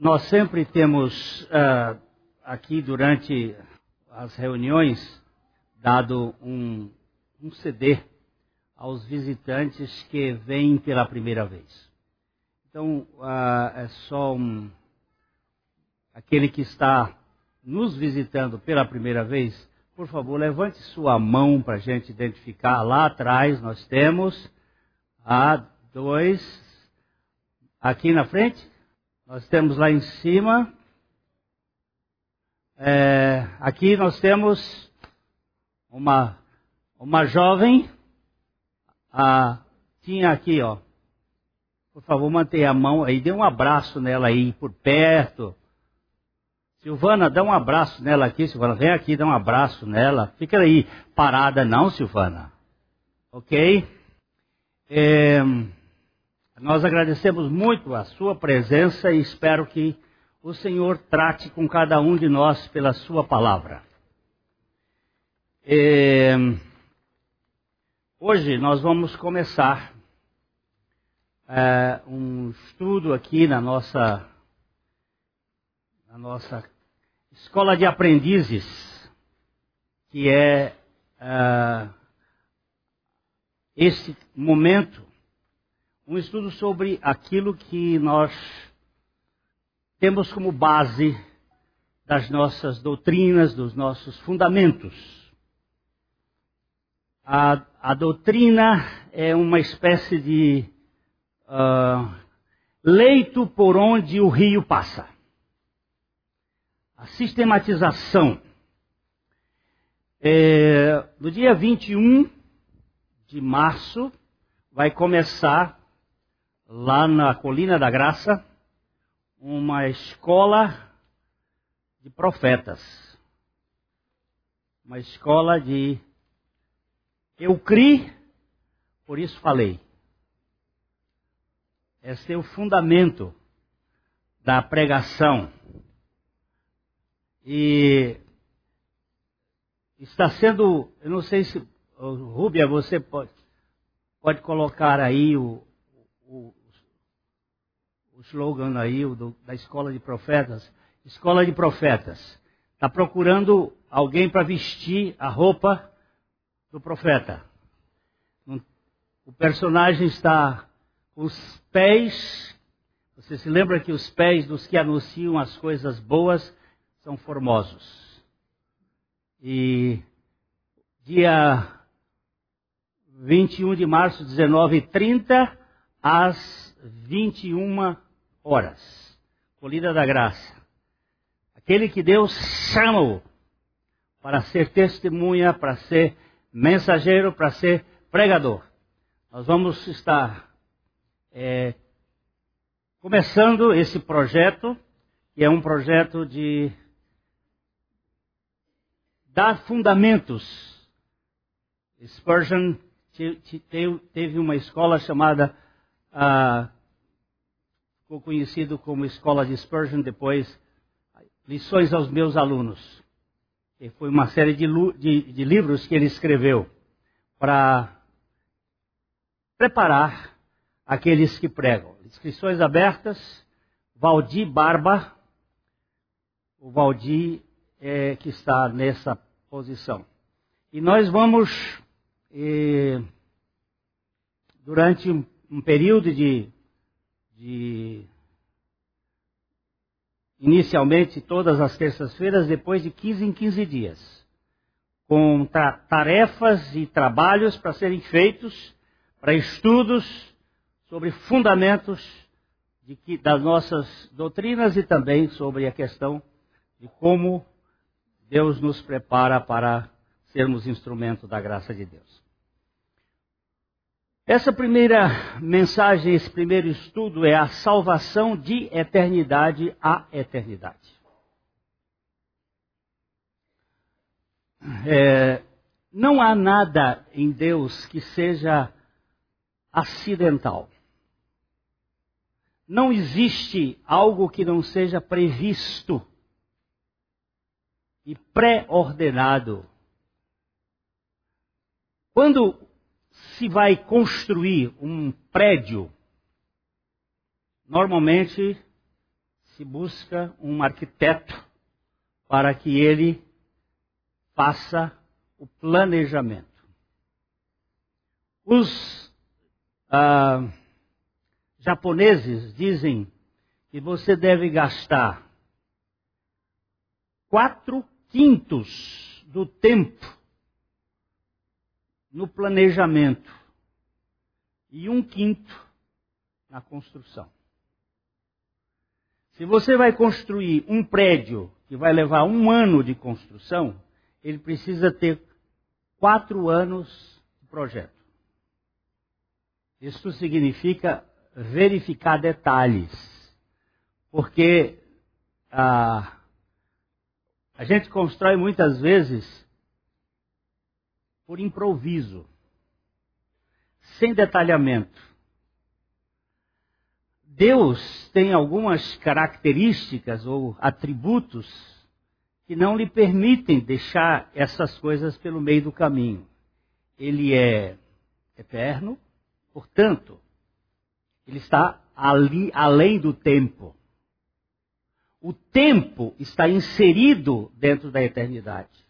Nós sempre temos uh, aqui durante as reuniões dado um, um CD aos visitantes que vêm pela primeira vez. Então, uh, é só um, aquele que está nos visitando pela primeira vez, por favor, levante sua mão para a gente identificar. Lá atrás nós temos a dois, aqui na frente, nós temos lá em cima, é, aqui nós temos uma, uma jovem, a, tinha aqui, ó, por favor, mantenha a mão aí, dê um abraço nela aí, por perto. Silvana, dá um abraço nela aqui, Silvana. Vem aqui, dá um abraço nela. Fica aí parada, não, Silvana. Ok? É, nós agradecemos muito a sua presença e espero que o Senhor trate com cada um de nós pela sua palavra. É, hoje nós vamos começar é, um estudo aqui na nossa, na nossa escola de aprendizes, que é uh, esse momento um estudo sobre aquilo que nós temos como base das nossas doutrinas, dos nossos fundamentos. A, a doutrina é uma espécie de uh, leito por onde o rio passa. A sistematização. É, no dia 21 de março vai começar lá na Colina da Graça, uma escola de profetas. Uma escola de. Eu criei, por isso falei. Esse é o fundamento da pregação. E está sendo, eu não sei se, Rúbia, você pode, pode colocar aí o, o, o slogan aí o do, da escola de profetas. Escola de profetas. Está procurando alguém para vestir a roupa do profeta. O personagem está com os pés. Você se lembra que os pés dos que anunciam as coisas boas são formosos. E dia 21 de março, 19h30, às 21 horas. Colhida da graça. Aquele que Deus chamou para ser testemunha, para ser mensageiro, para ser pregador. Nós vamos estar é, começando esse projeto, que é um projeto de dar fundamentos. Spurgeon teve uma escola chamada uh, ficou conhecido como Escola de Spurgeon, depois Lições aos Meus Alunos. E foi uma série de, de, de livros que ele escreveu para preparar aqueles que pregam. Inscrições abertas, Valdir Barba, o Valdir é, que está nessa posição. E nós vamos, eh, durante um, um período de de inicialmente todas as terças-feiras, depois de 15 em 15 dias, com tarefas e trabalhos para serem feitos, para estudos sobre fundamentos que, das nossas doutrinas e também sobre a questão de como Deus nos prepara para sermos instrumento da graça de Deus. Essa primeira mensagem, esse primeiro estudo é a salvação de eternidade a eternidade. É, não há nada em Deus que seja acidental. Não existe algo que não seja previsto e pré-ordenado. Quando se vai construir um prédio, normalmente se busca um arquiteto para que ele faça o planejamento. Os ah, japoneses dizem que você deve gastar quatro quintos do tempo no planejamento e um quinto na construção. Se você vai construir um prédio que vai levar um ano de construção, ele precisa ter quatro anos de projeto. Isso significa verificar detalhes, porque a, a gente constrói muitas vezes por improviso, sem detalhamento. Deus tem algumas características ou atributos que não lhe permitem deixar essas coisas pelo meio do caminho. Ele é eterno, portanto, ele está ali além do tempo. O tempo está inserido dentro da eternidade.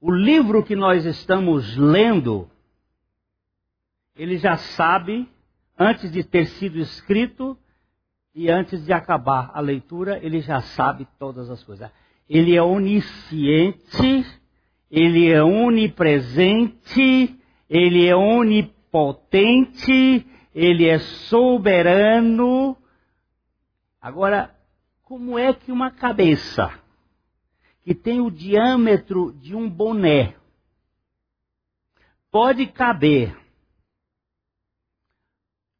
O livro que nós estamos lendo, ele já sabe antes de ter sido escrito e antes de acabar a leitura, ele já sabe todas as coisas. Ele é onisciente, ele é onipresente, ele é onipotente, ele é soberano. Agora, como é que uma cabeça que tem o diâmetro de um boné pode caber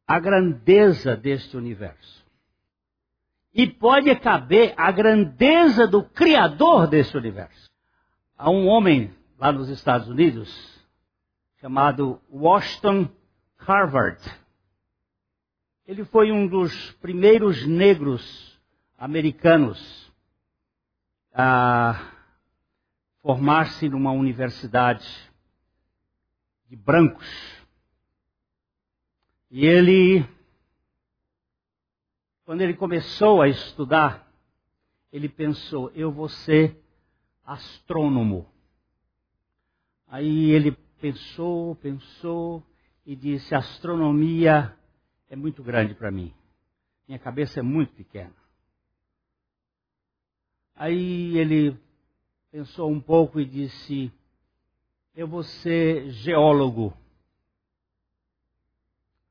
a grandeza deste universo. E pode caber a grandeza do Criador deste universo. Há um homem lá nos Estados Unidos chamado Washington Harvard. Ele foi um dos primeiros negros americanos a formar-se numa universidade de brancos. E ele, quando ele começou a estudar, ele pensou: eu vou ser astrônomo. Aí ele pensou, pensou e disse: astronomia é muito grande para mim. Minha cabeça é muito pequena. Aí ele pensou um pouco e disse: eu vou ser geólogo.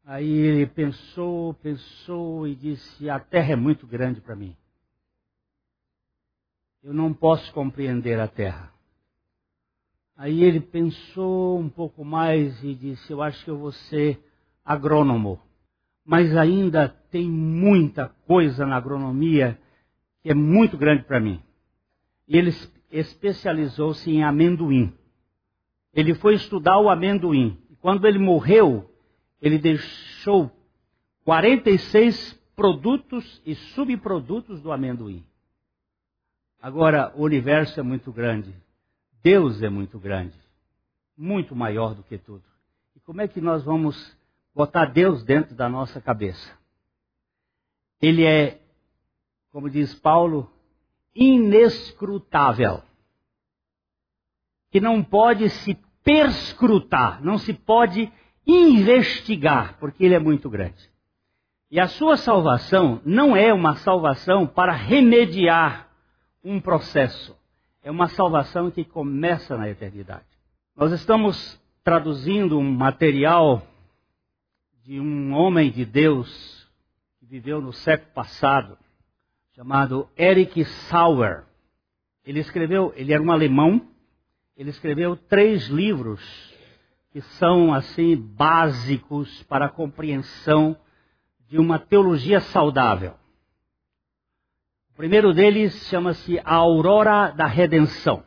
Aí ele pensou, pensou e disse: A terra é muito grande para mim. Eu não posso compreender a terra. Aí ele pensou um pouco mais e disse: Eu acho que eu vou ser agrônomo. Mas ainda tem muita coisa na agronomia que é muito grande para mim. E ele especializou-se em amendoim. Ele foi estudar o amendoim. E quando ele morreu, ele deixou 46 produtos e subprodutos do amendoim. Agora, o universo é muito grande. Deus é muito grande. Muito maior do que tudo. E como é que nós vamos botar Deus dentro da nossa cabeça? Ele é, como diz Paulo, inescrutável. Que não pode se perscrutar, não se pode investigar, porque ele é muito grande. E a sua salvação não é uma salvação para remediar um processo. É uma salvação que começa na eternidade. Nós estamos traduzindo um material de um homem de Deus que viveu no século passado, chamado Eric Sauer. Ele escreveu, ele era um alemão, ele escreveu três livros que são assim básicos para a compreensão de uma teologia saudável. O primeiro deles chama-se A Aurora da Redenção,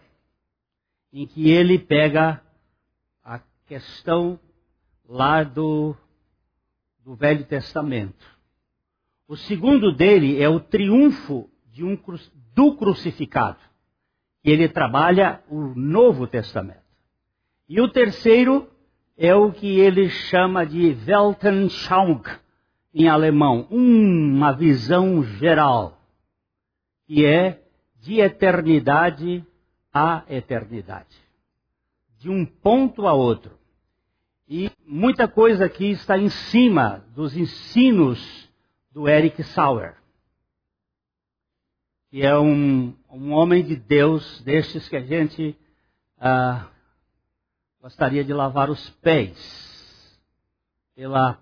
em que ele pega a questão lá do, do Velho Testamento. O segundo dele é o triunfo um, do crucificado. E ele trabalha o Novo Testamento. E o terceiro é o que ele chama de Weltanschauung, em alemão, uma visão geral, que é de eternidade a eternidade, de um ponto a outro. E muita coisa aqui está em cima dos ensinos do Eric Sauer, que é um, um homem de Deus destes que a gente ah, gostaria de lavar os pés pela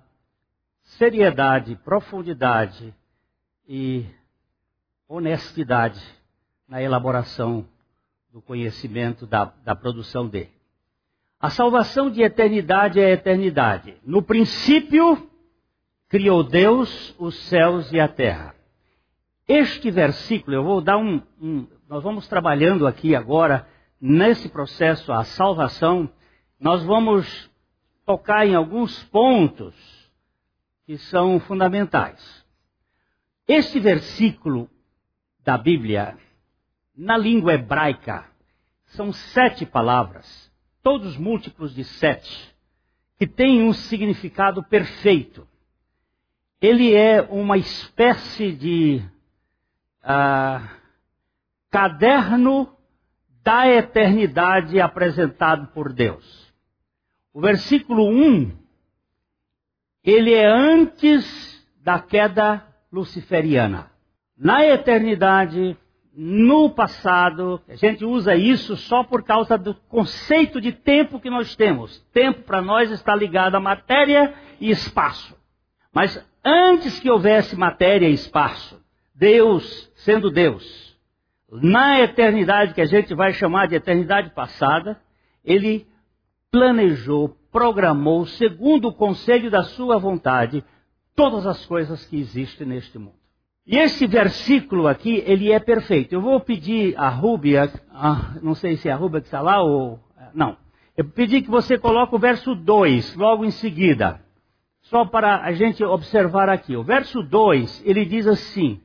seriedade, profundidade e honestidade na elaboração do conhecimento da, da produção dele. A salvação de eternidade é eternidade. No princípio, criou Deus os céus e a terra. Este versículo, eu vou dar um, um. Nós vamos trabalhando aqui agora, nesse processo, a salvação, nós vamos tocar em alguns pontos que são fundamentais. Este versículo da Bíblia, na língua hebraica, são sete palavras, todos múltiplos de sete, que têm um significado perfeito. Ele é uma espécie de uh, caderno da eternidade apresentado por Deus. O versículo 1, ele é antes da queda luciferiana. Na eternidade, no passado, a gente usa isso só por causa do conceito de tempo que nós temos. Tempo para nós está ligado a matéria e espaço. Mas antes que houvesse matéria e espaço, Deus, sendo Deus, na eternidade que a gente vai chamar de eternidade passada, ele planejou, programou, segundo o conselho da sua vontade, todas as coisas que existem neste mundo. E esse versículo aqui, ele é perfeito. Eu vou pedir a Rúbia, ah, não sei se é a Rúbia que está lá ou. Não. Eu pedi que você coloque o verso 2, logo em seguida. Só para a gente observar aqui. O verso 2, ele diz assim.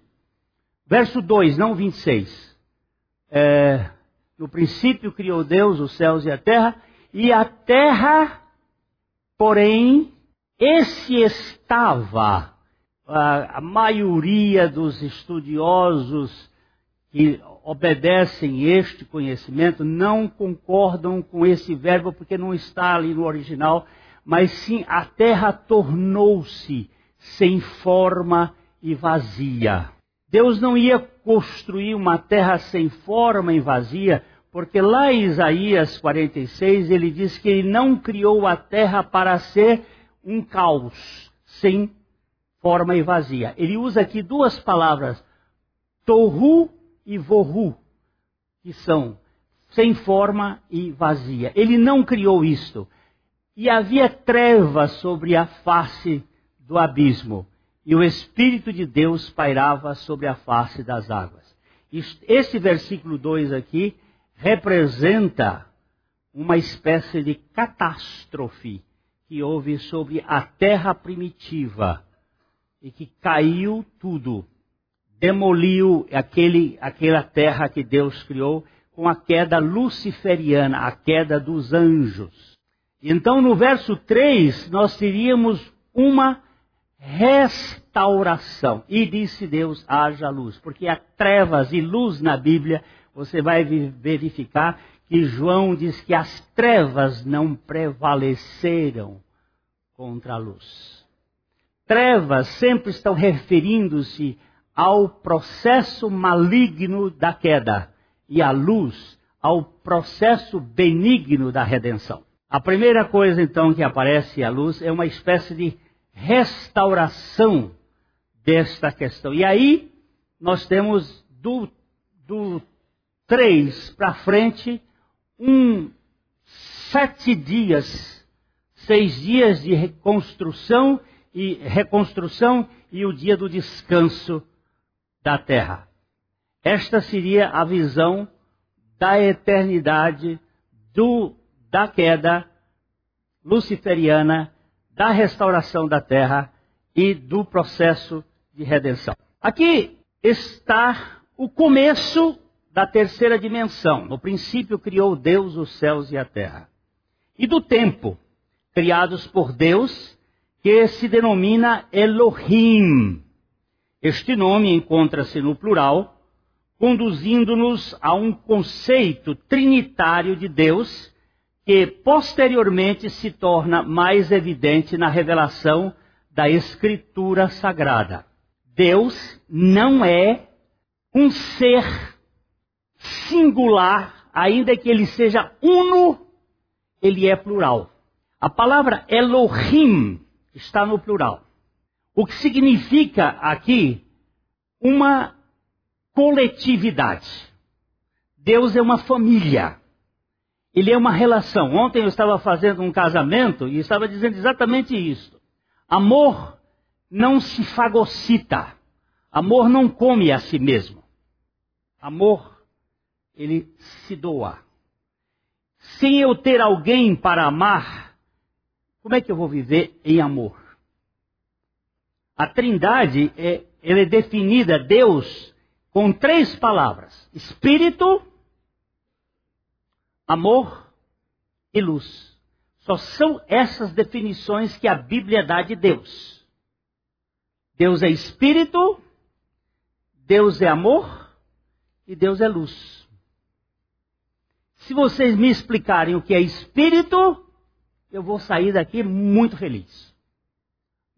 Verso 2, não 26. É, no princípio criou Deus os céus e a terra, e a terra, porém, esse estava, a, a maioria dos estudiosos que obedecem este conhecimento não concordam com esse verbo porque não está ali no original, mas sim a terra tornou-se sem forma e vazia. Deus não ia construir uma terra sem forma e vazia porque lá em Isaías 46 ele diz que ele não criou a terra para ser um caos, sem forma e vazia. Ele usa aqui duas palavras, tohu e vohu, que são sem forma e vazia. Ele não criou isto. E havia trevas sobre a face do abismo, e o Espírito de Deus pairava sobre a face das águas. Esse versículo 2 aqui representa uma espécie de catástrofe que houve sobre a terra primitiva e que caiu tudo, demoliu aquele, aquela terra que Deus criou com a queda luciferiana, a queda dos anjos. Então, no verso 3, nós teríamos uma restauração. E disse Deus: haja luz. Porque há trevas e luz na Bíblia você vai verificar que João diz que as trevas não prevaleceram contra a luz. Trevas sempre estão referindo-se ao processo maligno da queda e a luz ao processo benigno da redenção. A primeira coisa então que aparece à luz é uma espécie de restauração desta questão. E aí nós temos do, do três para frente, um sete dias, seis dias de reconstrução e reconstrução e o dia do descanso da terra. Esta seria a visão da eternidade do, da queda luciferiana, da restauração da terra e do processo de redenção. Aqui está o começo da terceira dimensão. No princípio criou Deus os céus e a terra. E do tempo, criados por Deus, que se denomina Elohim. Este nome encontra-se no plural, conduzindo-nos a um conceito trinitário de Deus que posteriormente se torna mais evidente na revelação da Escritura Sagrada. Deus não é um ser singular, ainda que ele seja uno, ele é plural. A palavra Elohim está no plural. O que significa aqui uma coletividade. Deus é uma família. Ele é uma relação. Ontem eu estava fazendo um casamento e estava dizendo exatamente isso. Amor não se fagocita. Amor não come a si mesmo. Amor, ele se doa. Sem eu ter alguém para amar, como é que eu vou viver em amor? A trindade é, ela é definida, Deus, com três palavras: Espírito, amor e luz. Só são essas definições que a Bíblia dá de Deus. Deus é espírito, Deus é amor e Deus é luz. Se vocês me explicarem o que é espírito, eu vou sair daqui muito feliz.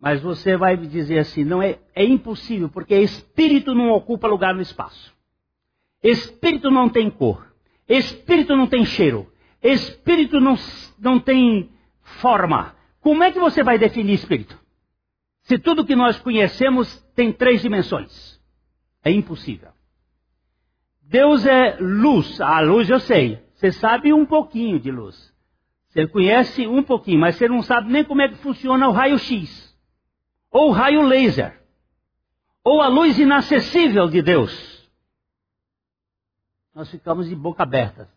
Mas você vai me dizer assim, não é, é impossível, porque espírito não ocupa lugar no espaço. Espírito não tem cor. Espírito não tem cheiro. Espírito não, não tem forma. Como é que você vai definir espírito? Se tudo que nós conhecemos tem três dimensões. É impossível. Deus é luz. A luz eu sei. Você sabe um pouquinho de luz. Você conhece um pouquinho, mas você não sabe nem como é que funciona o raio-x. Ou o raio laser. Ou a luz inacessível de Deus nós ficamos de boca aberta.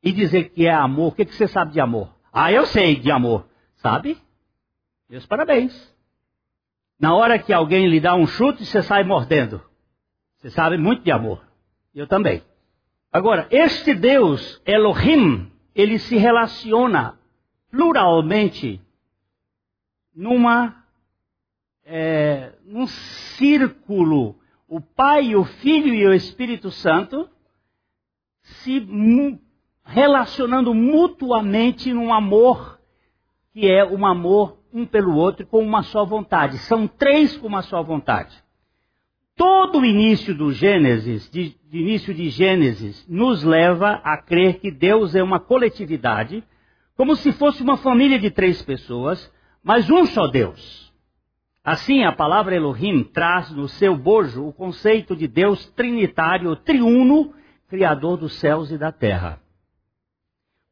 E dizer que é amor, o que, que você sabe de amor? Ah, eu sei de amor. Sabe? Meus parabéns. Na hora que alguém lhe dá um chute, você sai mordendo. Você sabe muito de amor. Eu também. Agora, este Deus, Elohim, ele se relaciona pluralmente numa, é, num círculo o Pai, o Filho e o Espírito Santo se relacionando mutuamente num amor que é um amor um pelo outro com uma só vontade. São três com uma só vontade. Todo o início do Gênesis, de, de início de Gênesis, nos leva a crer que Deus é uma coletividade, como se fosse uma família de três pessoas, mas um só Deus. Assim, a palavra Elohim traz no seu bojo o conceito de Deus trinitário, triuno, criador dos céus e da terra.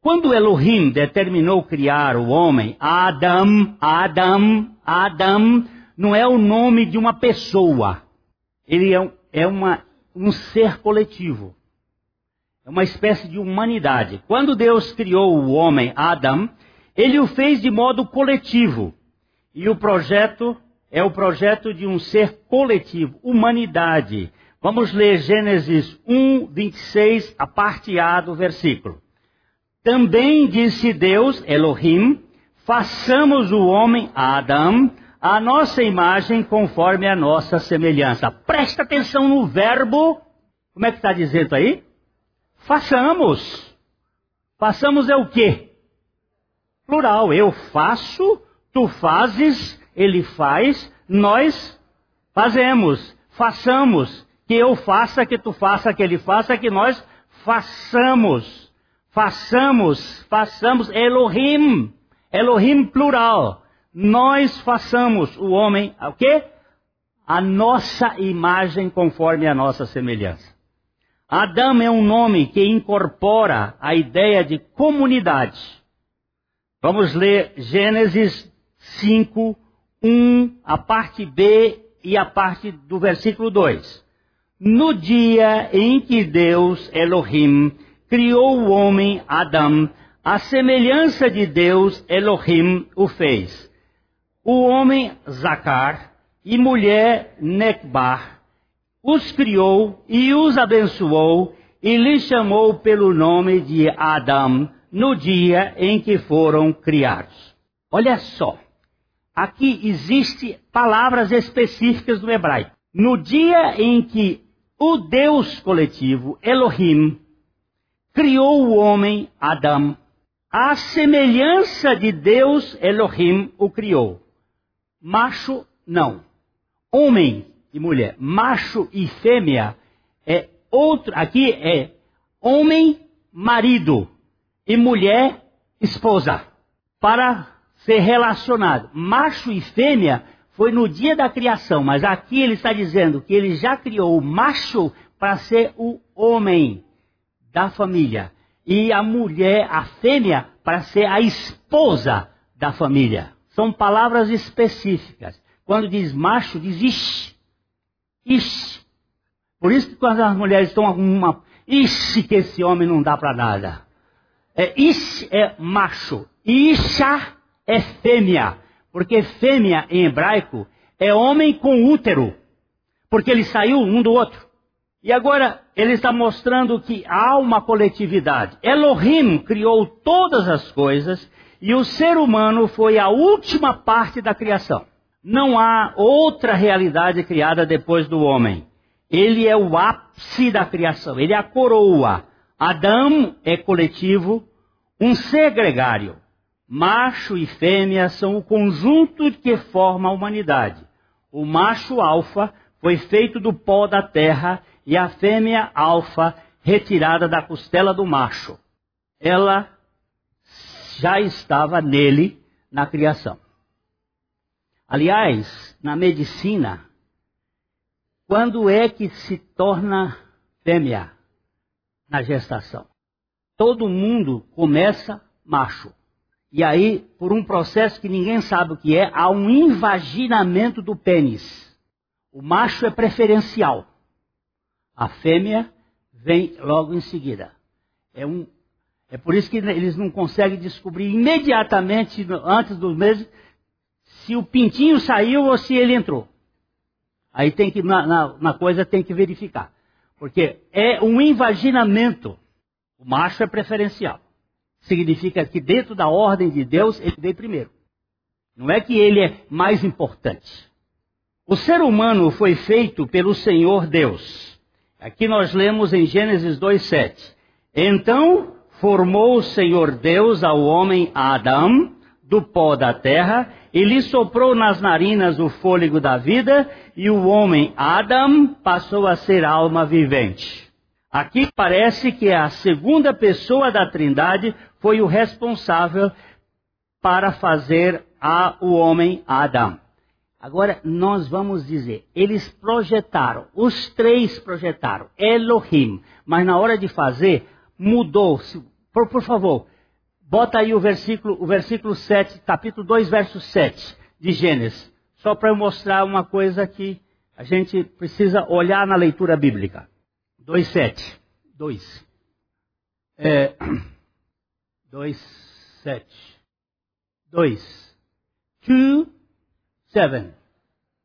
Quando Elohim determinou criar o homem, Adam, Adam, Adam, não é o nome de uma pessoa. Ele é, é uma, um ser coletivo. É uma espécie de humanidade. Quando Deus criou o homem, Adam, ele o fez de modo coletivo. E o projeto é o projeto de um ser coletivo, humanidade. Vamos ler Gênesis 1, 26, a parte A do versículo. Também disse Deus, Elohim, façamos o homem Adão a nossa imagem conforme a nossa semelhança. Presta atenção no verbo. Como é que está dizendo aí? Façamos. Façamos é o quê? Plural. Eu faço, tu fazes, ele faz, nós fazemos, façamos, que eu faça, que tu faça, que ele faça, que nós façamos, façamos, façamos, Elohim, Elohim plural, nós façamos o homem, o quê? A nossa imagem conforme a nossa semelhança. Adão é um nome que incorpora a ideia de comunidade. Vamos ler Gênesis 5, 1, a parte B e a parte do versículo 2. No dia em que Deus, Elohim, criou o homem Adão, a semelhança de Deus, Elohim, o fez. O homem Zacar e mulher Nekbar os criou e os abençoou e lhes chamou pelo nome de Adão no dia em que foram criados. Olha só. Aqui existe palavras específicas do hebraico. No dia em que o Deus coletivo, Elohim, criou o homem, Adão, a semelhança de Deus, Elohim, o criou. Macho, não. Homem e mulher. Macho e fêmea é outro. Aqui é homem, marido. E mulher, esposa. Para ser relacionado. Macho e fêmea foi no dia da criação, mas aqui ele está dizendo que ele já criou o macho para ser o homem da família e a mulher, a fêmea, para ser a esposa da família. São palavras específicas. Quando diz macho, diz ish. Ish. Por isso que quando as mulheres estão uma. Ish, que esse homem não dá para nada. É, ish é macho. Isha é fêmea. Porque fêmea em hebraico é homem com útero. Porque ele saiu um do outro. E agora ele está mostrando que há uma coletividade. Elohim criou todas as coisas e o ser humano foi a última parte da criação. Não há outra realidade criada depois do homem. Ele é o ápice da criação, ele é a coroa. Adão é coletivo, um ser gregário. Macho e fêmea são o conjunto que forma a humanidade. O macho alfa foi feito do pó da terra e a fêmea alfa retirada da costela do macho. Ela já estava nele na criação. Aliás, na medicina, quando é que se torna fêmea na gestação? Todo mundo começa macho. E aí, por um processo que ninguém sabe o que é, há um invaginamento do pênis. O macho é preferencial. A fêmea vem logo em seguida. É, um, é por isso que eles não conseguem descobrir imediatamente, antes do mês, se o pintinho saiu ou se ele entrou. Aí tem que, na, na, na coisa, tem que verificar. Porque é um invaginamento. O macho é preferencial significa que dentro da ordem de Deus ele veio primeiro. Não é que ele é mais importante. O ser humano foi feito pelo Senhor Deus. Aqui nós lemos em Gênesis 2:7. Então formou o Senhor Deus ao homem Adão do pó da terra e lhe soprou nas narinas o fôlego da vida e o homem Adão passou a ser alma vivente. Aqui parece que a segunda pessoa da Trindade foi o responsável para fazer a, o homem Adão. Agora nós vamos dizer, eles projetaram, os três projetaram, Elohim, mas na hora de fazer, mudou. Por, por favor, bota aí o versículo, o versículo 7, capítulo 2, verso 7 de Gênesis, só para mostrar uma coisa que a gente precisa olhar na leitura bíblica. 2, 7. 2. É, 2, 7. 2. 2, 7.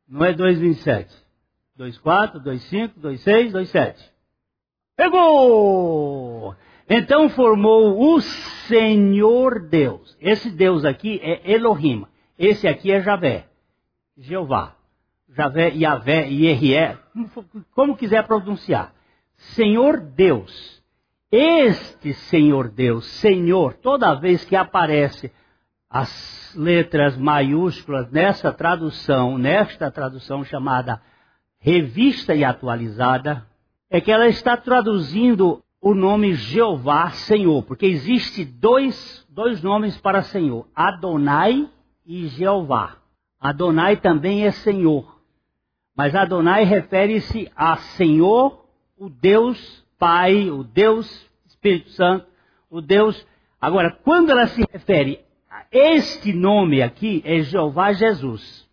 Não é 2, 27. 2, 4, 2, 5, 2, 6, 2, 7. Pegou! Então formou o Senhor Deus. Esse Deus aqui é Elohim. Esse aqui é Javé. Jeová. Javé, Yahvé, Yehrié, como, como quiser pronunciar. Senhor Deus. Este Senhor Deus, Senhor, toda vez que aparece as letras maiúsculas nessa tradução, nesta tradução chamada revista e atualizada, é que ela está traduzindo o nome Jeová Senhor, porque existe dois, dois nomes para Senhor, Adonai e Jeová. Adonai também é Senhor, mas Adonai refere-se a Senhor, o Deus Pai, o Deus Espírito Santo, o Deus. Agora, quando ela se refere a este nome aqui, é Jeová Jesus.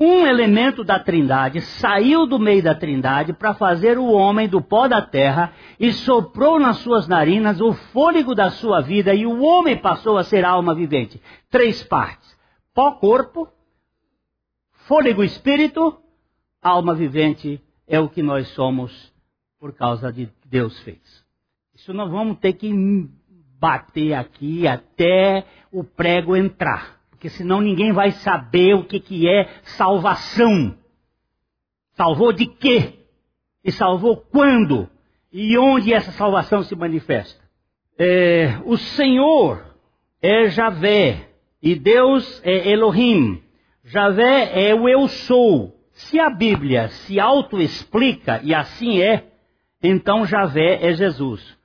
Um elemento da Trindade saiu do meio da Trindade para fazer o homem do pó da terra e soprou nas suas narinas o fôlego da sua vida e o homem passou a ser alma vivente. Três partes: pó, corpo, fôlego, espírito, alma vivente é o que nós somos por causa de Deus fez. Isso nós vamos ter que bater aqui até o prego entrar. Porque senão ninguém vai saber o que, que é salvação. Salvou de quê? E salvou quando? E onde essa salvação se manifesta? É, o Senhor é Javé e Deus é Elohim. Javé é o eu sou. Se a Bíblia se auto-explica, e assim é, então Javé é Jesus.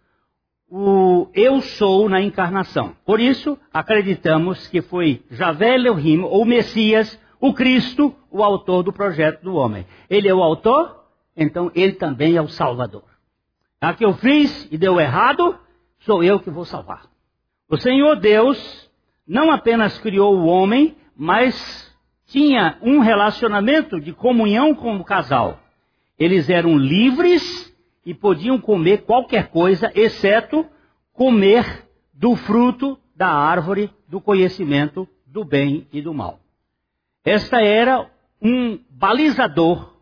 O eu sou na encarnação. Por isso, acreditamos que foi Javé Elohim, ou Messias, o Cristo, o autor do projeto do homem. Ele é o autor, então ele também é o Salvador. A que eu fiz e deu errado, sou eu que vou salvar. O Senhor Deus não apenas criou o homem, mas tinha um relacionamento de comunhão com o casal. Eles eram livres e podiam comer qualquer coisa, exceto comer do fruto da árvore do conhecimento do bem e do mal. Esta era um balizador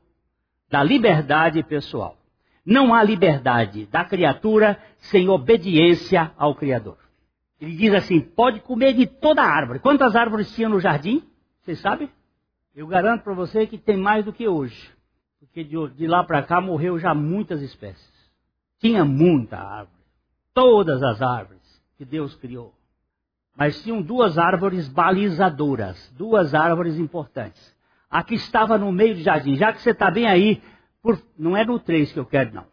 da liberdade pessoal. Não há liberdade da criatura sem obediência ao Criador. Ele diz assim: pode comer de toda árvore. Quantas árvores tinha no jardim? Vocês sabem? Eu garanto para você que tem mais do que hoje. Porque de, lá para cá morreu já muitas espécies. Tinha muita árvore. Todas as árvores que Deus criou. Mas tinham duas árvores balizadoras, duas árvores importantes. A que estava no meio do jardim, já que você está bem aí, por, não é no 3 que eu quero, não.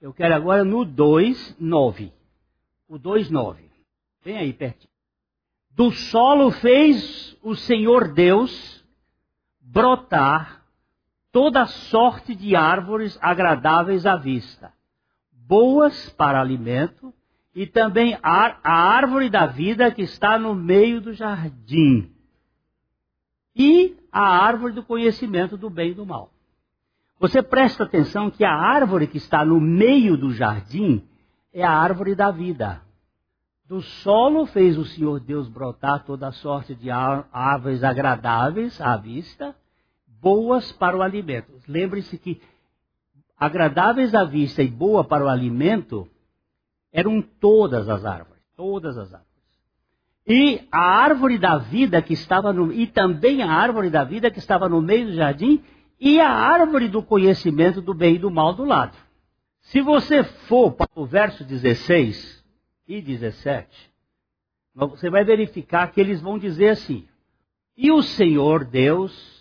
Eu quero agora no 2, 9. O 2, 9. Vem aí pertinho. Do solo fez o Senhor Deus brotar toda sorte de árvores agradáveis à vista, boas para alimento, e também a árvore da vida que está no meio do jardim, e a árvore do conhecimento do bem e do mal. Você presta atenção que a árvore que está no meio do jardim é a árvore da vida. Do solo fez o Senhor Deus brotar toda sorte de árvores agradáveis à vista, boas para o alimento. Lembre-se que agradáveis à vista e boa para o alimento eram todas as árvores, todas as árvores. E a árvore da vida que estava no e também a árvore da vida que estava no meio do jardim e a árvore do conhecimento do bem e do mal do lado. Se você for para o verso 16, e 17, você vai verificar que eles vão dizer assim: E o Senhor Deus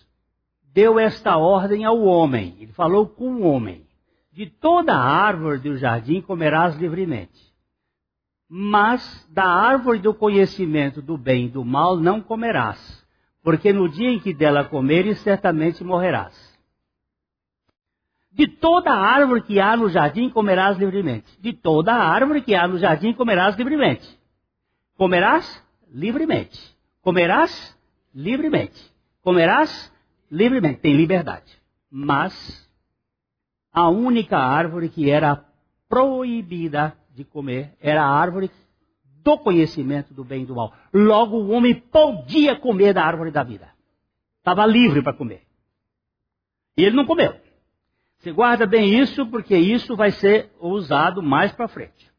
deu esta ordem ao homem, ele falou com o homem: De toda árvore do jardim comerás livremente, mas da árvore do conhecimento do bem e do mal não comerás, porque no dia em que dela comeres, certamente morrerás. De toda árvore que há no jardim comerás livremente. De toda árvore que há no jardim comerás livremente. Comerás livremente. Comerás livremente. Comerás livremente. Tem liberdade. Mas a única árvore que era proibida de comer era a árvore do conhecimento do bem e do mal. Logo o homem podia comer da árvore da vida. Estava livre para comer. E ele não comeu. Você guarda bem isso, porque isso vai ser usado mais para frente.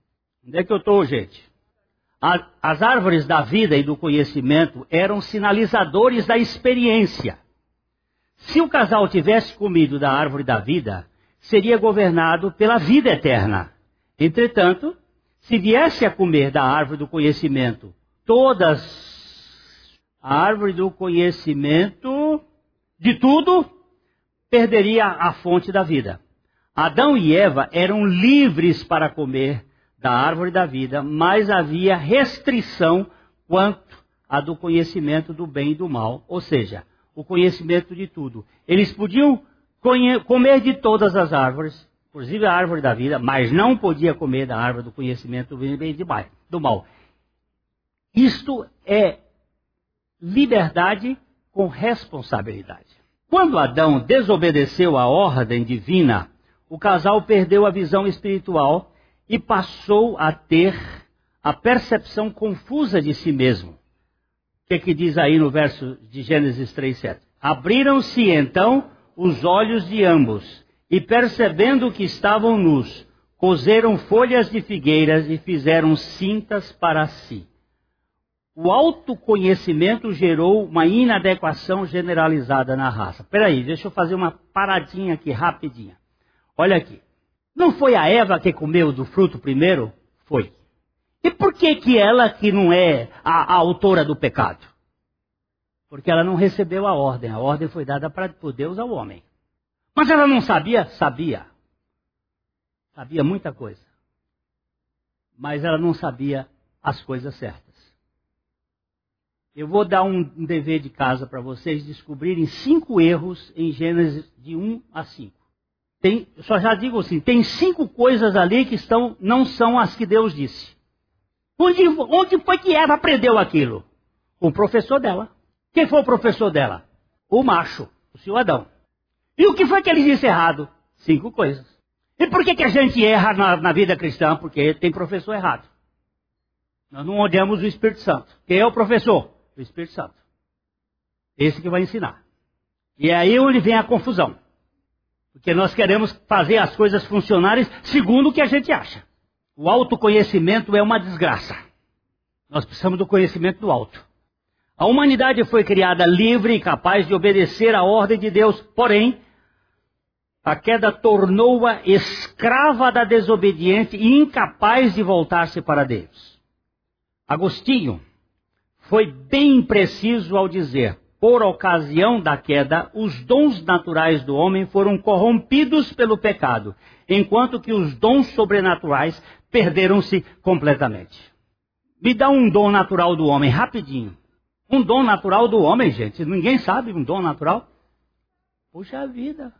Onde é que eu estou, gente? as árvores da vida e do conhecimento eram sinalizadores da experiência. Se o casal tivesse comido da árvore da vida, seria governado pela vida eterna. Entretanto, se viesse a comer da árvore do conhecimento, todas a árvore do conhecimento de tudo, perderia a fonte da vida. Adão e Eva eram livres para comer da árvore da vida, mas havia restrição quanto a do conhecimento do bem e do mal, ou seja, o conhecimento de tudo. Eles podiam comer de todas as árvores, inclusive a árvore da vida, mas não podia comer da árvore do conhecimento do bem e do mal. Isto é liberdade com responsabilidade. Quando Adão desobedeceu à ordem divina, o casal perdeu a visão espiritual e passou a ter a percepção confusa de si mesmo. Que, que diz aí no verso de Gênesis 3,7? Abriram-se então os olhos de ambos, e percebendo que estavam nus, coseram folhas de figueiras e fizeram cintas para si. o autoconhecimento gerou uma inadequação generalizada na raça. Peraí, deixa eu fazer uma paradinha aqui rapidinha. Olha aqui. Não foi a Eva que comeu do fruto primeiro? Foi. E por que que ela que não é a, a autora do pecado? Porque ela não recebeu a ordem. A ordem foi dada pra, por Deus ao homem. Mas ela não sabia? Sabia. Sabia muita coisa. Mas ela não sabia as coisas certas. Eu vou dar um dever de casa para vocês descobrirem cinco erros em Gênesis de 1 a 5. Tem, só já digo assim, tem cinco coisas ali que estão, não são as que Deus disse. Onde, onde foi que Eva aprendeu aquilo? O professor dela. Quem foi o professor dela? O macho, o senhor Adão. E o que foi que ele disse errado? Cinco coisas. E por que, que a gente erra na, na vida cristã? Porque tem professor errado. Nós não odiamos o Espírito Santo. Quem é o professor? O Espírito Santo. Esse que vai ensinar. E é aí onde vem a confusão. Porque nós queremos fazer as coisas funcionarem segundo o que a gente acha. O autoconhecimento é uma desgraça. Nós precisamos do conhecimento do alto. A humanidade foi criada livre e capaz de obedecer à ordem de Deus, porém, a queda tornou-a escrava da desobediência e incapaz de voltar-se para Deus. Agostinho foi bem preciso ao dizer: por ocasião da queda, os dons naturais do homem foram corrompidos pelo pecado, enquanto que os dons sobrenaturais perderam-se completamente. Me dá um dom natural do homem, rapidinho. Um dom natural do homem, gente. Ninguém sabe um dom natural. Puxa vida.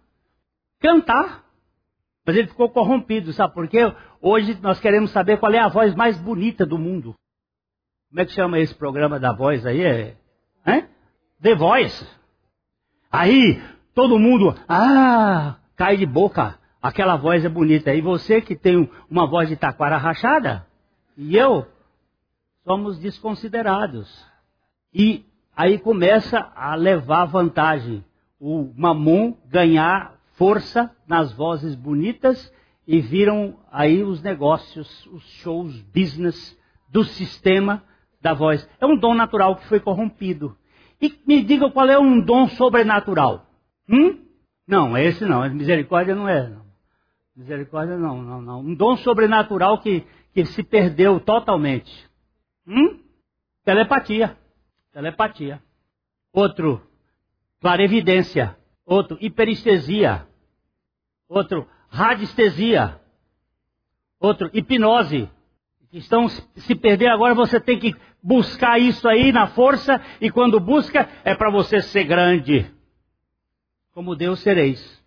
Cantar. Mas ele ficou corrompido, sabe por quê? Hoje nós queremos saber qual é a voz mais bonita do mundo. Como é que chama esse programa da voz aí? É? The Voice. Aí, todo mundo, ah, cai de boca. Aquela voz é bonita. E você que tem uma voz de taquara rachada, e eu, somos desconsiderados. E aí começa a levar vantagem. O mamon ganhar força nas vozes bonitas e viram aí os negócios, os shows, business do sistema da voz. É um dom natural que foi corrompido. E me diga qual é um dom sobrenatural. Hum? Não, esse não. Misericórdia não é. Não. Misericórdia não, não, não. Um dom sobrenatural que, que se perdeu totalmente. Hum? Telepatia. Telepatia. Outro, clarevidência. Outro, hiperestesia. Outro, radiestesia. Outro, hipnose. Estão se perder agora, você tem que buscar isso aí na força, e quando busca, é para você ser grande. Como Deus sereis.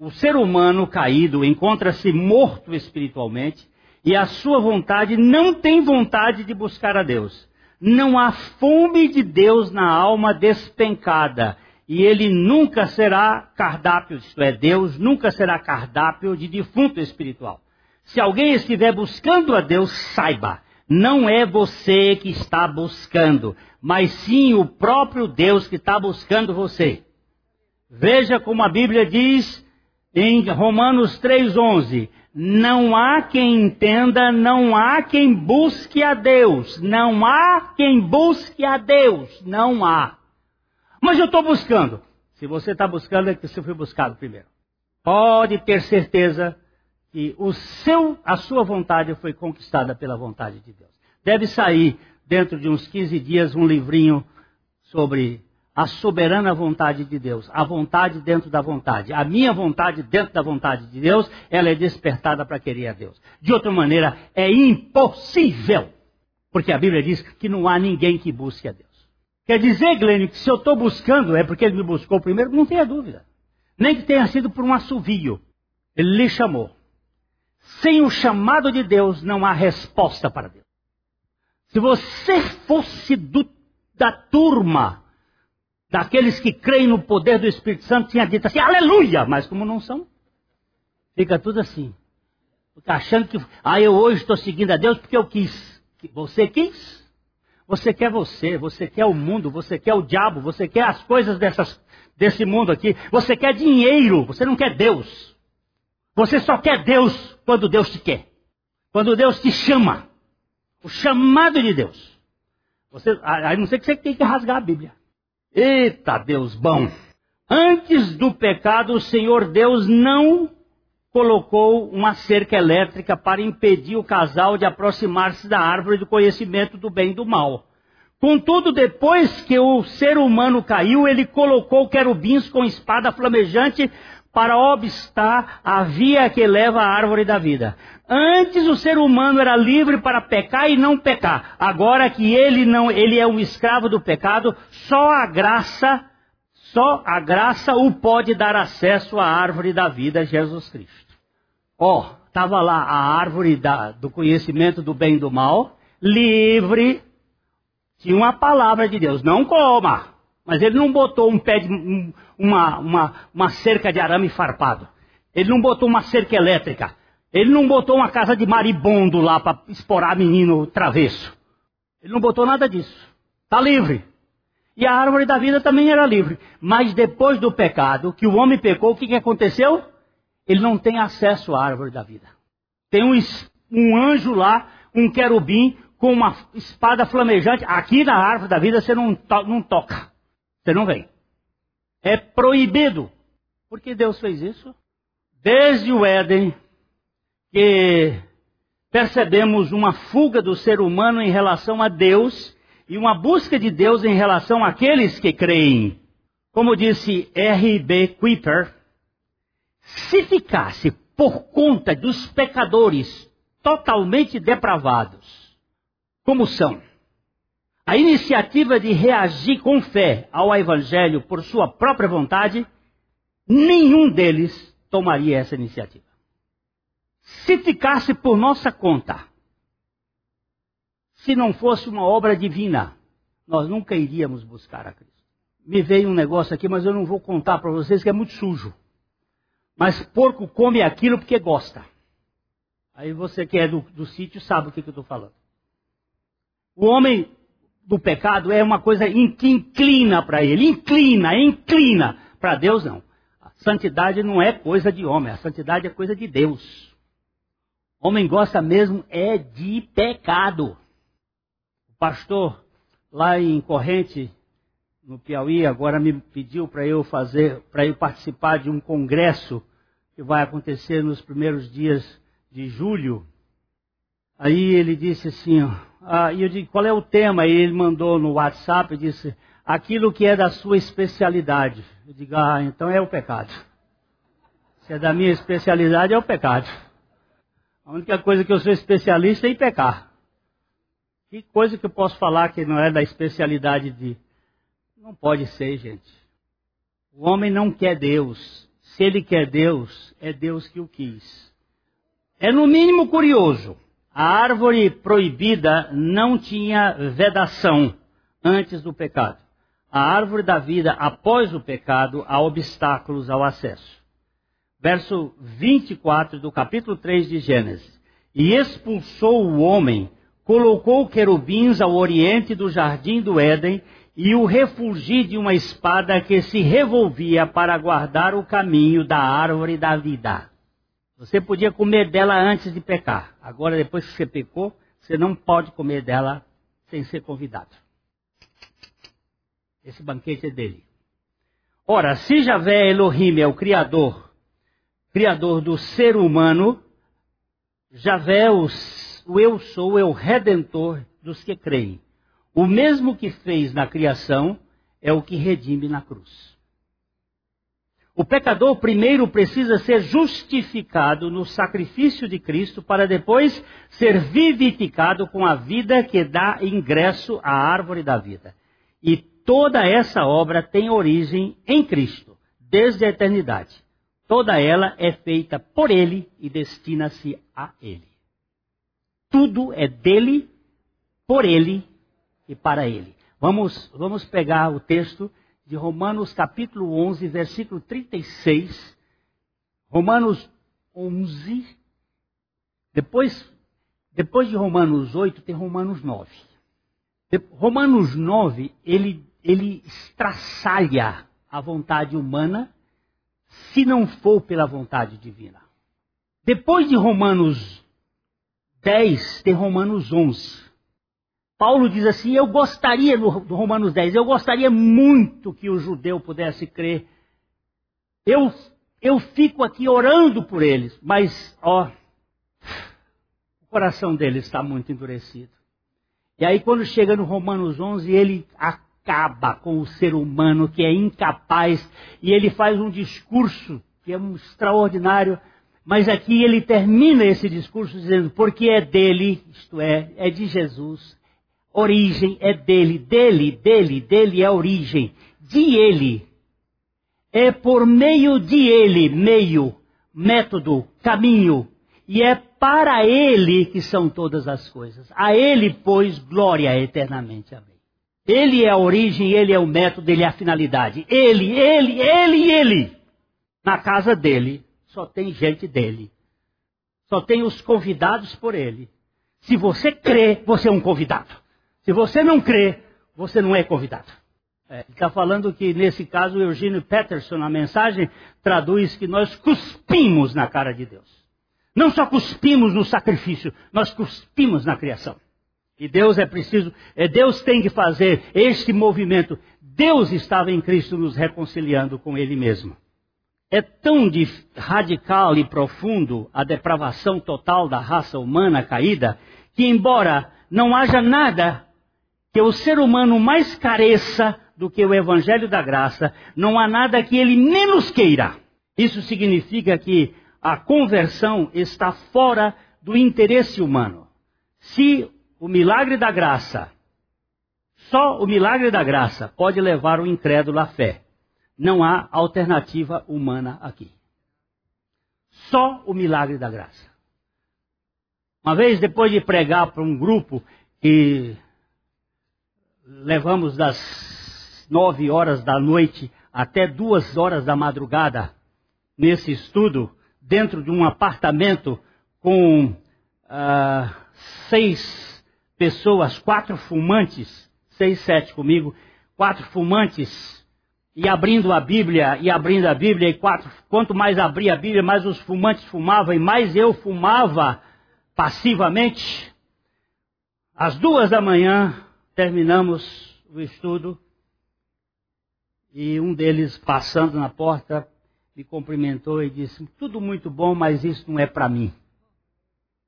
O ser humano caído encontra-se morto espiritualmente e a sua vontade não tem vontade de buscar a Deus. Não há fome de Deus na alma despencada e ele nunca será cardápio, isto é, Deus nunca será cardápio de defunto espiritual. Se alguém estiver buscando a Deus, saiba, não é você que está buscando, mas sim o próprio Deus que está buscando você. Veja como a Bíblia diz em Romanos 3,11: Não há quem entenda, não há quem busque a Deus, não há quem busque a Deus, não há. Mas eu estou buscando. Se você está buscando, é que você foi buscado primeiro. Pode ter certeza que o seu, a sua vontade foi conquistada pela vontade de Deus. Deve sair dentro de uns 15 dias um livrinho sobre a soberana vontade de Deus, a vontade dentro da vontade, a minha vontade dentro da vontade de Deus, ela é despertada para querer a Deus. De outra maneira, é impossível, porque a Bíblia diz que não há ninguém que busque a Deus. Quer dizer, Glênio, que se eu estou buscando é porque ele me buscou primeiro, não tenha dúvida. Nem que tenha sido por um assovio. Ele lhe chamou. Sem o chamado de Deus, não há resposta para Deus. Se você fosse do, da turma daqueles que creem no poder do Espírito Santo tinha dito assim, aleluia! Mas como não são, fica tudo assim. Achando que, ah, eu hoje estou seguindo a Deus porque eu quis. Você quis? Você quer você, você quer o mundo, você quer o diabo, você quer as coisas dessas, desse mundo aqui. Você quer dinheiro, você não quer Deus. Você só quer Deus quando Deus te quer. Quando Deus te chama. O chamado de Deus. Você, a, não ser que você tenha que rasgar a Bíblia. Eita Deus bom! Antes do pecado, o Senhor Deus não colocou uma cerca elétrica para impedir o casal de aproximar-se da árvore do conhecimento do bem e do mal. Contudo, depois que o ser humano caiu, ele colocou querubins com espada flamejante para obstar a via que leva à árvore da vida. Antes o ser humano era livre para pecar e não pecar. Agora que ele não, ele é um escravo do pecado, só a graça só a graça o pode dar acesso à árvore da vida, Jesus Cristo. Ó, oh, estava lá a árvore da, do conhecimento do bem e do mal, livre, tinha uma palavra de Deus, não coma. Mas ele não botou um pé de, uma, uma, uma cerca de arame farpado. Ele não botou uma cerca elétrica. Ele não botou uma casa de maribondo lá para esporar menino travesso. Ele não botou nada disso. Está livre. E a árvore da vida também era livre. Mas depois do pecado, que o homem pecou, o que, que aconteceu? Ele não tem acesso à árvore da vida. Tem um, um anjo lá, um querubim, com uma espada flamejante. Aqui na árvore da vida você não, to não toca. Você não vem. É proibido. Por que Deus fez isso? Desde o Éden, que percebemos uma fuga do ser humano em relação a Deus e uma busca de Deus em relação àqueles que creem. Como disse R.B. Kuiper, se ficasse por conta dos pecadores totalmente depravados, como são, a iniciativa de reagir com fé ao Evangelho por sua própria vontade, nenhum deles tomaria essa iniciativa. Se ficasse por nossa conta, se não fosse uma obra divina, nós nunca iríamos buscar a Cristo. Me veio um negócio aqui, mas eu não vou contar para vocês que é muito sujo. Mas porco come aquilo porque gosta. Aí você que é do, do sítio sabe o que, que eu estou falando. O homem do pecado é uma coisa que inclina para ele, inclina, inclina. Para Deus não. A santidade não é coisa de homem, a santidade é coisa de Deus. O homem gosta mesmo é de pecado pastor lá em Corrente, no Piauí, agora me pediu para eu fazer, para eu participar de um congresso que vai acontecer nos primeiros dias de julho. Aí ele disse assim, ah, e eu disse, qual é o tema? E ele mandou no WhatsApp e disse, aquilo que é da sua especialidade. Eu digo, ah, então é o pecado. Se é da minha especialidade, é o pecado. A única coisa que eu sou especialista é em pecar. Que coisa que eu posso falar que não é da especialidade de. Não pode ser, gente. O homem não quer Deus. Se ele quer Deus, é Deus que o quis. É no mínimo curioso. A árvore proibida não tinha vedação antes do pecado. A árvore da vida, após o pecado, há obstáculos ao acesso. Verso 24 do capítulo 3 de Gênesis. E expulsou o homem colocou querubins ao oriente do jardim do Éden e o refugi de uma espada que se revolvia para guardar o caminho da árvore da vida. Você podia comer dela antes de pecar. Agora, depois que você pecou, você não pode comer dela sem ser convidado. Esse banquete é dele. Ora, se Javé Elohim é o Criador, Criador do ser humano, Javé, o eu sou é o redentor dos que creem. O mesmo que fez na criação é o que redime na cruz. O pecador primeiro precisa ser justificado no sacrifício de Cristo para depois ser vivificado com a vida que dá ingresso à árvore da vida. E toda essa obra tem origem em Cristo, desde a eternidade. Toda ela é feita por Ele e destina-se a Ele. Tudo é dele, por ele e para ele. Vamos, vamos pegar o texto de Romanos capítulo 11, versículo 36. Romanos 11. Depois, depois de Romanos 8, tem Romanos 9. Romanos 9, ele, ele estraçalha a vontade humana se não for pela vontade divina. Depois de Romanos 10 tem Romanos 11. Paulo diz assim: Eu gostaria, no Romanos 10, eu gostaria muito que o judeu pudesse crer. Eu, eu fico aqui orando por eles, mas, ó, o coração deles está muito endurecido. E aí, quando chega no Romanos 11, ele acaba com o ser humano que é incapaz, e ele faz um discurso que é um extraordinário, mas aqui ele termina esse discurso dizendo: porque é dele, isto é, é de Jesus, origem é dele, dele, dele, dele é a origem, de ele, é por meio de ele, meio, método, caminho, e é para ele que são todas as coisas. A ele, pois, glória eternamente. Amém. Ele é a origem, ele é o método, ele é a finalidade. Ele, ele, ele, ele. Na casa dele, só tem gente dele. Só tem os convidados por ele. Se você crê, você é um convidado. Se você não crê, você não é convidado. É, está falando que, nesse caso, Eugênio Peterson, na mensagem, traduz que nós cuspimos na cara de Deus. Não só cuspimos no sacrifício, nós cuspimos na criação. E Deus é preciso, é, Deus tem que fazer este movimento. Deus estava em Cristo nos reconciliando com Ele mesmo. É tão radical e profundo a depravação total da raça humana caída, que embora não haja nada que o ser humano mais careça do que o Evangelho da Graça, não há nada que ele menos queira. Isso significa que a conversão está fora do interesse humano. Se o milagre da graça, só o milagre da graça pode levar o incrédulo à fé. Não há alternativa humana aqui. Só o milagre da graça. Uma vez, depois de pregar para um grupo que levamos das nove horas da noite até duas horas da madrugada nesse estudo, dentro de um apartamento com uh, seis pessoas, quatro fumantes, seis, sete comigo, quatro fumantes, e abrindo a Bíblia, e abrindo a Bíblia, e quatro, quanto mais abria a Bíblia, mais os fumantes fumavam, e mais eu fumava passivamente. Às duas da manhã, terminamos o estudo, e um deles, passando na porta, me cumprimentou e disse: Tudo muito bom, mas isso não é para mim.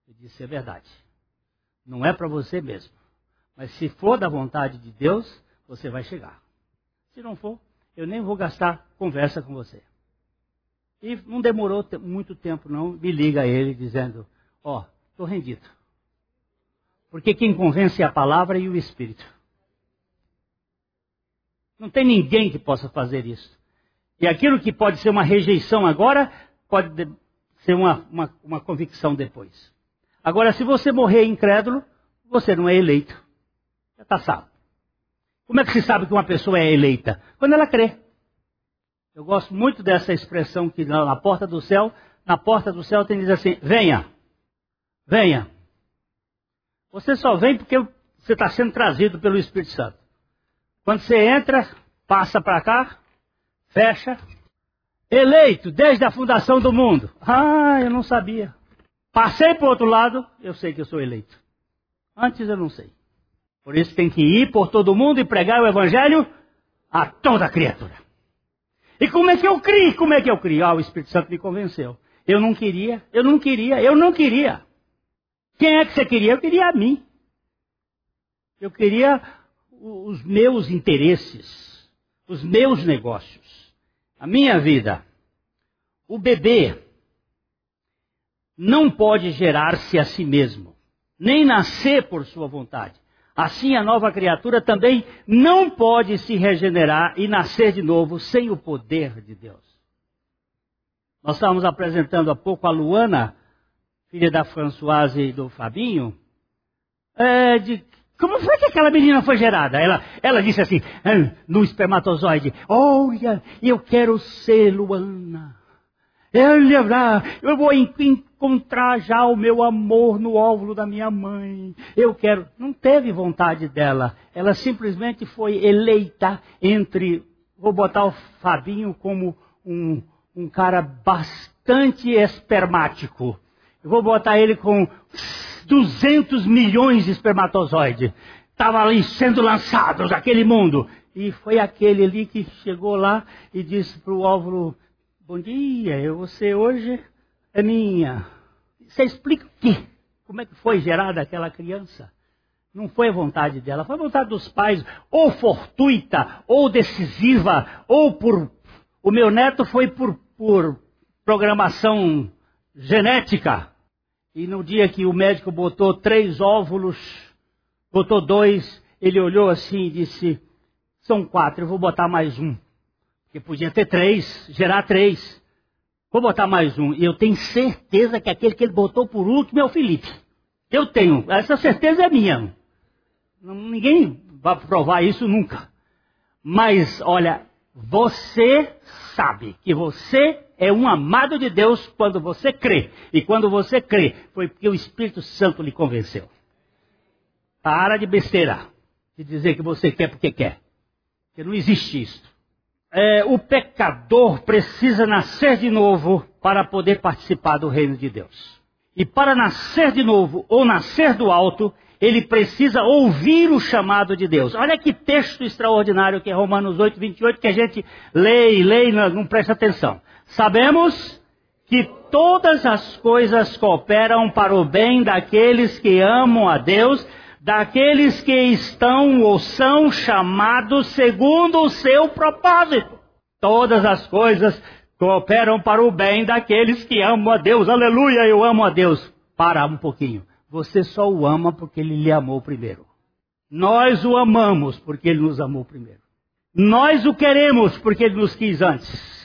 Eu disse: É verdade. Não é para você mesmo. Mas se for da vontade de Deus, você vai chegar. Se não for, eu nem vou gastar conversa com você. E não demorou muito tempo, não. Me liga ele dizendo: Ó, oh, estou rendido. Porque quem convence é a palavra e o Espírito. Não tem ninguém que possa fazer isso. E aquilo que pode ser uma rejeição agora, pode ser uma, uma, uma convicção depois. Agora, se você morrer incrédulo, você não é eleito. Já está salvo. Como é que se sabe que uma pessoa é eleita? Quando ela crê. Eu gosto muito dessa expressão que na porta do céu, na porta do céu tem diz assim: venha, venha. Você só vem porque você está sendo trazido pelo Espírito Santo. Quando você entra, passa para cá, Fecha. Eleito desde a fundação do mundo. Ah, eu não sabia. Passei para o outro lado, eu sei que eu sou eleito. Antes eu não sei. Por isso tem que ir por todo mundo e pregar o evangelho a toda criatura. E como é que eu criei? Como é que eu criei? Ah, o Espírito Santo me convenceu. Eu não queria, eu não queria, eu não queria. Quem é que você queria? Eu queria a mim. Eu queria os meus interesses, os meus negócios a minha vida, o bebê não pode gerar-se a si mesmo, nem nascer por sua vontade. Assim, a nova criatura também não pode se regenerar e nascer de novo sem o poder de Deus. Nós estávamos apresentando há pouco a Luana, filha da Françoise e do Fabinho, é, de como foi que aquela menina foi gerada? Ela, ela disse assim, ah, no espermatozoide, olha, eu quero ser Luana. Eu, eu vou encontrar já o meu amor no óvulo da minha mãe. Eu quero. Não teve vontade dela. Ela simplesmente foi eleita entre. Vou botar o Fabinho como um, um cara bastante espermático. Eu vou botar ele com 200 milhões de espermatozoides. estavam ali sendo lançados, aquele mundo. E foi aquele ali que chegou lá e disse para o óvulo: Bom dia, você hoje é minha. Você explica o quê? Como é que foi gerada aquela criança? Não foi a vontade dela, foi a vontade dos pais, ou fortuita, ou decisiva, ou por. O meu neto foi por, por programação genética. E no dia que o médico botou três óvulos, botou dois, ele olhou assim e disse: São quatro, eu vou botar mais um. Porque podia ter três, gerar três. Vou botar mais um. E eu tenho certeza que aquele que ele botou por último é o Felipe. Eu tenho, essa certeza é minha. Ninguém vai provar isso nunca. Mas, olha, você sabe que você é um amado de Deus quando você crê. E quando você crê, foi porque o Espírito Santo lhe convenceu. Para de besteira. De dizer que você quer porque quer. Porque não existe isso. É, o pecador precisa nascer de novo para poder participar do reino de Deus. E para nascer de novo ou nascer do alto, ele precisa ouvir o chamado de Deus. Olha que texto extraordinário que é Romanos 8, 28, que a gente lê e lê e não presta atenção. Sabemos que todas as coisas cooperam para o bem daqueles que amam a Deus, daqueles que estão ou são chamados segundo o seu propósito. Todas as coisas cooperam para o bem daqueles que amam a Deus. Aleluia, eu amo a Deus. Para um pouquinho. Você só o ama porque ele lhe amou primeiro. Nós o amamos porque ele nos amou primeiro. Nós o queremos porque ele nos quis antes.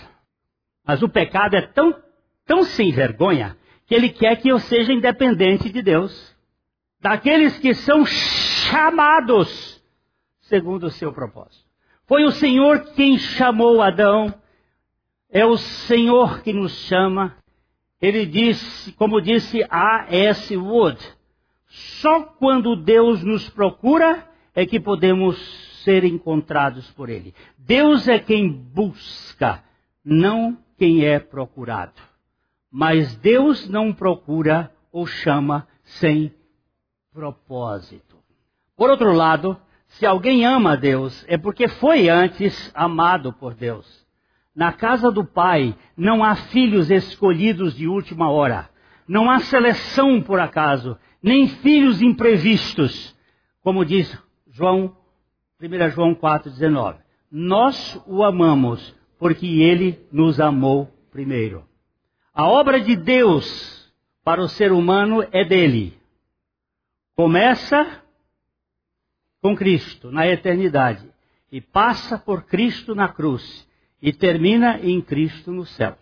Mas o pecado é tão, tão sem vergonha que ele quer que eu seja independente de Deus. Daqueles que são chamados segundo o seu propósito. Foi o Senhor quem chamou Adão. É o Senhor que nos chama. Ele disse, como disse A. S. Wood, só quando Deus nos procura é que podemos ser encontrados por Ele. Deus é quem busca, não quem é procurado. Mas Deus não procura ou chama sem propósito. Por outro lado, se alguém ama a Deus, é porque foi antes amado por Deus. Na casa do Pai não há filhos escolhidos de última hora. Não há seleção por acaso, nem filhos imprevistos. Como diz João, 1 João 4,19. Nós o amamos porque ele nos amou primeiro. A obra de Deus para o ser humano é dele. Começa com Cristo na eternidade e passa por Cristo na cruz e termina em Cristo no céu.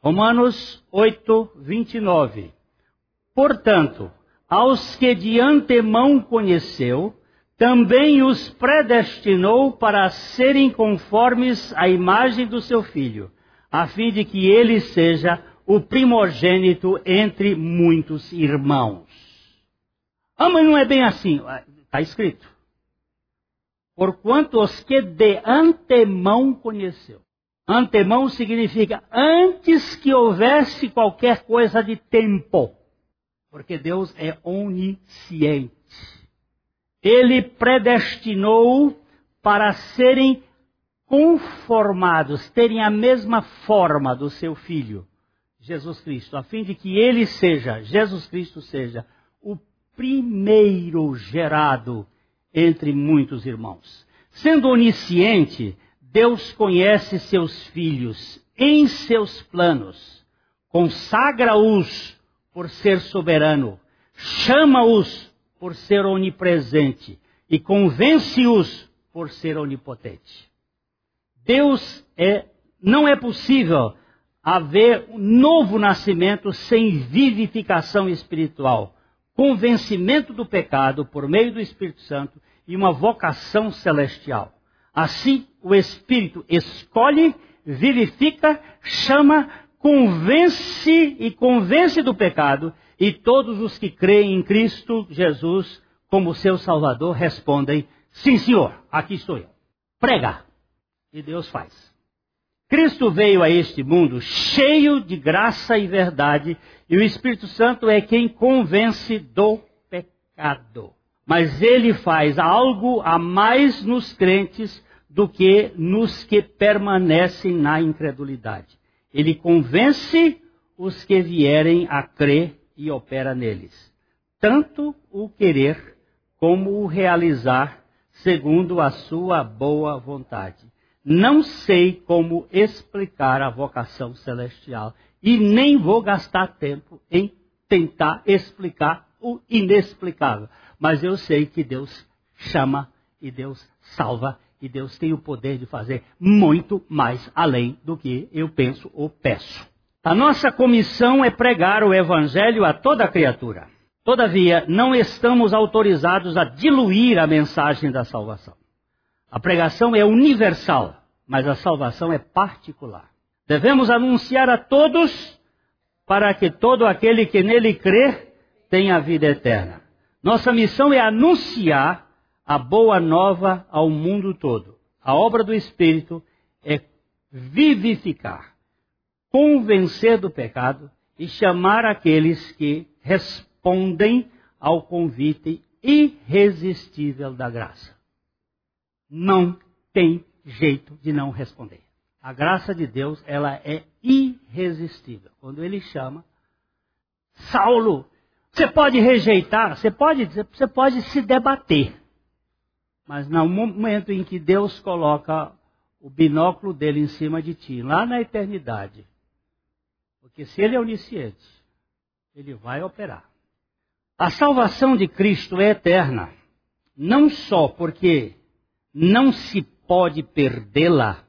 Romanos 8, 29. Portanto, aos que de antemão conheceu, também os predestinou para serem conformes à imagem do seu filho, a fim de que ele seja o primogênito entre muitos irmãos. Ah, mas não é bem assim. Está escrito porquanto os que de antemão conheceu. Antemão significa antes que houvesse qualquer coisa de tempo. Porque Deus é onisciente. Ele predestinou para serem conformados, terem a mesma forma do seu filho, Jesus Cristo, a fim de que ele seja, Jesus Cristo seja, o primeiro gerado entre muitos irmãos. Sendo onisciente, Deus conhece seus filhos em seus planos, consagra-os por ser soberano, chama-os por ser onipresente e convence-os por ser onipotente. Deus é, não é possível haver um novo nascimento sem vivificação espiritual, convencimento do pecado por meio do Espírito Santo e uma vocação celestial. Assim, o Espírito escolhe, vivifica, chama, convence e convence do pecado, e todos os que creem em Cristo Jesus como seu Salvador respondem: Sim, Senhor, aqui estou eu. Prega. E Deus faz. Cristo veio a este mundo cheio de graça e verdade, e o Espírito Santo é quem convence do pecado. mas ele faz algo a mais nos crentes do que nos que permanecem na incredulidade. Ele convence os que vierem a crer e opera neles. Tanto o querer como o realizar segundo a sua boa vontade. Não sei como explicar a vocação celestial e nem vou gastar tempo em tentar explicar o inexplicável. Mas eu sei que Deus chama e Deus salva e Deus tem o poder de fazer muito mais além do que eu penso ou peço. A nossa comissão é pregar o evangelho a toda criatura. Todavia, não estamos autorizados a diluir a mensagem da salvação. A pregação é universal, mas a salvação é particular. Devemos anunciar a todos para que todo aquele que nele crer tenha vida eterna. Nossa missão é anunciar a boa nova ao mundo todo. A obra do Espírito é vivificar, convencer do pecado e chamar aqueles que respondem ao convite irresistível da graça. Não tem jeito de não responder. A graça de Deus, ela é irresistível. Quando ele chama, Saulo, você pode rejeitar, você pode, você pode se debater. Mas no momento em que Deus coloca o binóculo dele em cima de ti, lá na eternidade, porque se ele é onisciente, ele vai operar. A salvação de Cristo é eterna, não só porque não se pode perdê-la,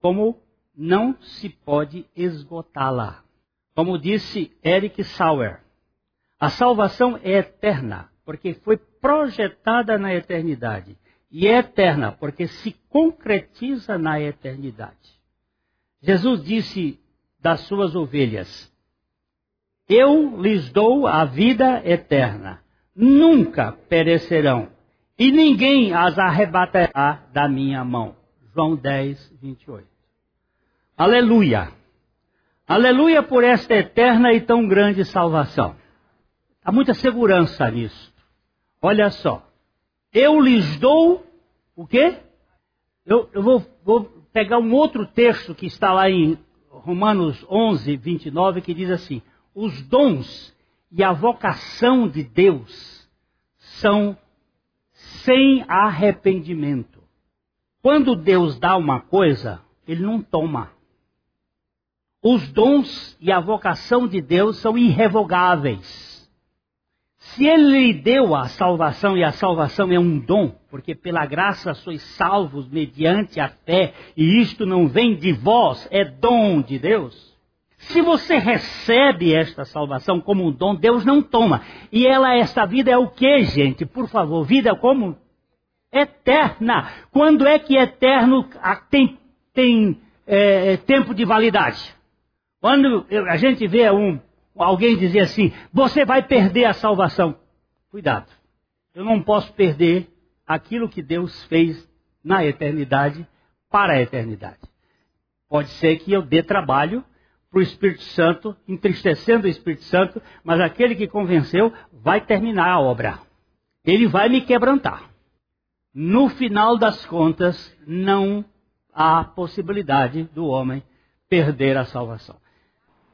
como não se pode esgotá-la. Como disse Eric Sauer, a salvação é eterna, porque foi projetada na eternidade. E é eterna, porque se concretiza na eternidade. Jesus disse das suas ovelhas: Eu lhes dou a vida eterna, nunca perecerão, e ninguém as arrebatará da minha mão. João 10, 28. Aleluia! Aleluia por esta eterna e tão grande salvação. Há muita segurança nisso. Olha só. Eu lhes dou o quê? Eu, eu vou, vou, pegar um outro texto que está lá em Romanos 11, 29, que diz assim: Os dons e a vocação de Deus são sem arrependimento. Quando Deus dá uma coisa, ele não toma. Os dons e a vocação de Deus são irrevogáveis. Se ele lhe deu a salvação, e a salvação é um dom, porque pela graça sois salvos mediante a fé, e isto não vem de vós, é dom de Deus. Se você recebe esta salvação como um dom, Deus não toma. E ela, esta vida é o que, gente? Por favor, vida como? Eterna. Quando é que eterno tem, tem é, tempo de validade? Quando a gente vê um, alguém dizer assim: você vai perder a salvação. Cuidado, eu não posso perder aquilo que Deus fez na eternidade para a eternidade. Pode ser que eu dê trabalho para o Espírito Santo, entristecendo o Espírito Santo, mas aquele que convenceu vai terminar a obra. Ele vai me quebrantar. No final das contas, não há possibilidade do homem perder a salvação.